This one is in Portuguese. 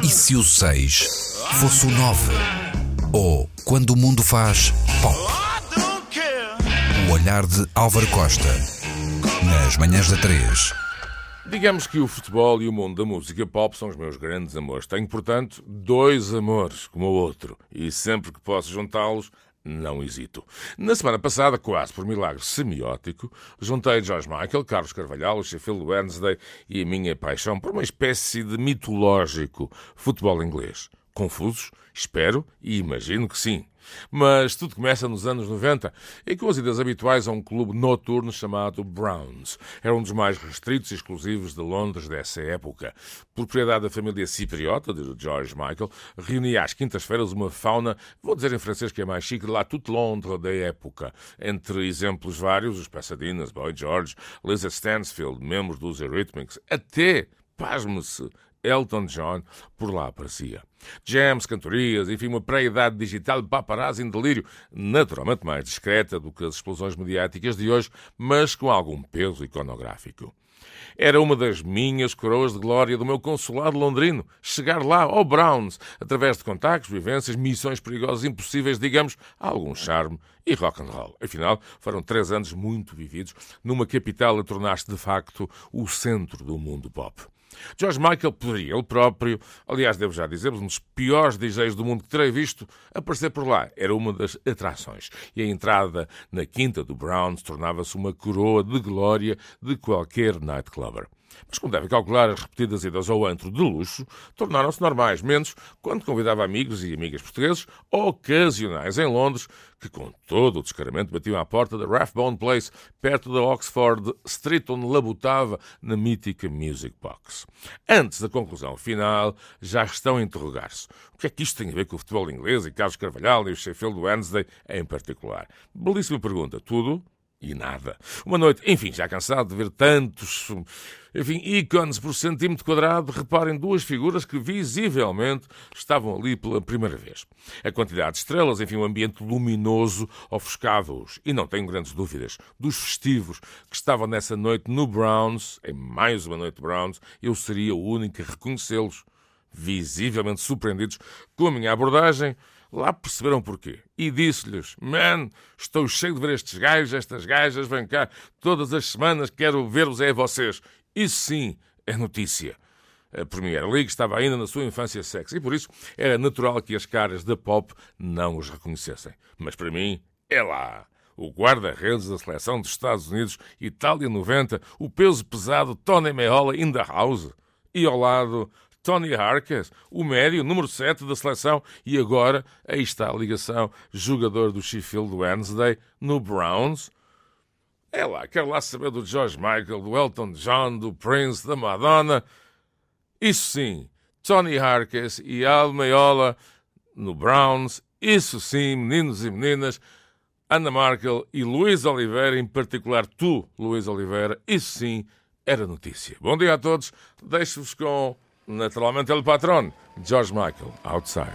E se o 6 fosse o 9? Ou quando o mundo faz pop? O olhar de Álvaro Costa. Nas manhãs da 3. Digamos que o futebol e o mundo da música pop são os meus grandes amores. Tenho, portanto, dois amores como o outro. E sempre que posso juntá-los, não hesito. Na semana passada, quase por milagre semiótico, juntei George Michael, Carlos Carvalhal, Sheffield Wednesday e a minha paixão por uma espécie de mitológico futebol inglês. Confusos? Espero e imagino que sim. Mas tudo começa nos anos 90 e com as idas habituais a um clube noturno chamado Browns. Era um dos mais restritos e exclusivos de Londres dessa época. Propriedade da família cipriota de George Michael, reunia às quintas-feiras uma fauna, vou dizer em francês que é mais chique, de lá toute Londres da época. Entre exemplos vários, os Passadinas, Boy George, Lisa Stansfield, membros dos Eurythmics, até, pasme-se, Elton John por lá aparecia. Jams, cantorias, enfim, uma pré-idade digital paparazzi em delírio, naturalmente mais discreta do que as explosões mediáticas de hoje, mas com algum peso iconográfico. Era uma das minhas coroas de glória do meu consulado londrino. Chegar lá ao Browns, através de contactos, vivências, missões perigosas impossíveis, digamos, algum charme e rock and roll. Afinal, foram três anos muito vividos numa capital a tornar-se de facto o centro do mundo pop. George Michael poderia, ele próprio, aliás, devo já dizer, um dos piores DJs do mundo que terei visto, aparecer por lá. Era uma das atrações. E a entrada na quinta do Browns tornava-se uma coroa de glória de qualquer nightclubber. Mas, como devem calcular, as repetidas idas ao antro de luxo tornaram-se normais, menos quando convidava amigos e amigas portugueses ocasionais em Londres, que com todo o descaramento batiam à porta da Rathbone Place, perto da Oxford Street, onde labutava na mítica Music Box. Antes da conclusão final, já estão a interrogar-se. O que é que isto tem a ver com o futebol inglês e Carlos Carvalhal e o Sheffield Wednesday em particular? Belíssima pergunta. Tudo e nada. Uma noite, enfim, já cansado de ver tantos, enfim, ícones por centímetro quadrado, reparem duas figuras que visivelmente estavam ali pela primeira vez. A quantidade de estrelas, enfim, o ambiente luminoso ofuscava-os. E não tenho grandes dúvidas, dos festivos que estavam nessa noite no Browns, em mais uma noite Browns, eu seria o único a reconhecê-los, visivelmente surpreendidos com a minha abordagem, Lá perceberam porquê. E disse-lhes: Man, estou cheio de ver estes gajos, estas gajas, vem cá, todas as semanas quero ver-vos é vocês. Isso sim é notícia. A Premier League estava ainda na sua infância sexy e por isso era natural que as caras da pop não os reconhecessem. Mas para mim, é lá. O guarda-redes da seleção dos Estados Unidos, Itália 90, o peso pesado Tony Meola in the house. E ao lado, Tony Harkes, o médio, número 7 da seleção, e agora, aí está a ligação, jogador do Sheffield Wednesday, no Browns. É lá, quero lá saber do George Michael, do Elton John, do Prince, da Madonna. Isso sim, Tony Harkes e Al Meola no Browns. Isso sim, meninos e meninas. Ana Markel e Luís Oliveira, em particular tu, Luís Oliveira, isso sim era notícia. Bom dia a todos. Deixo-vos com naturalmente ele patrão, George Michael, Outside.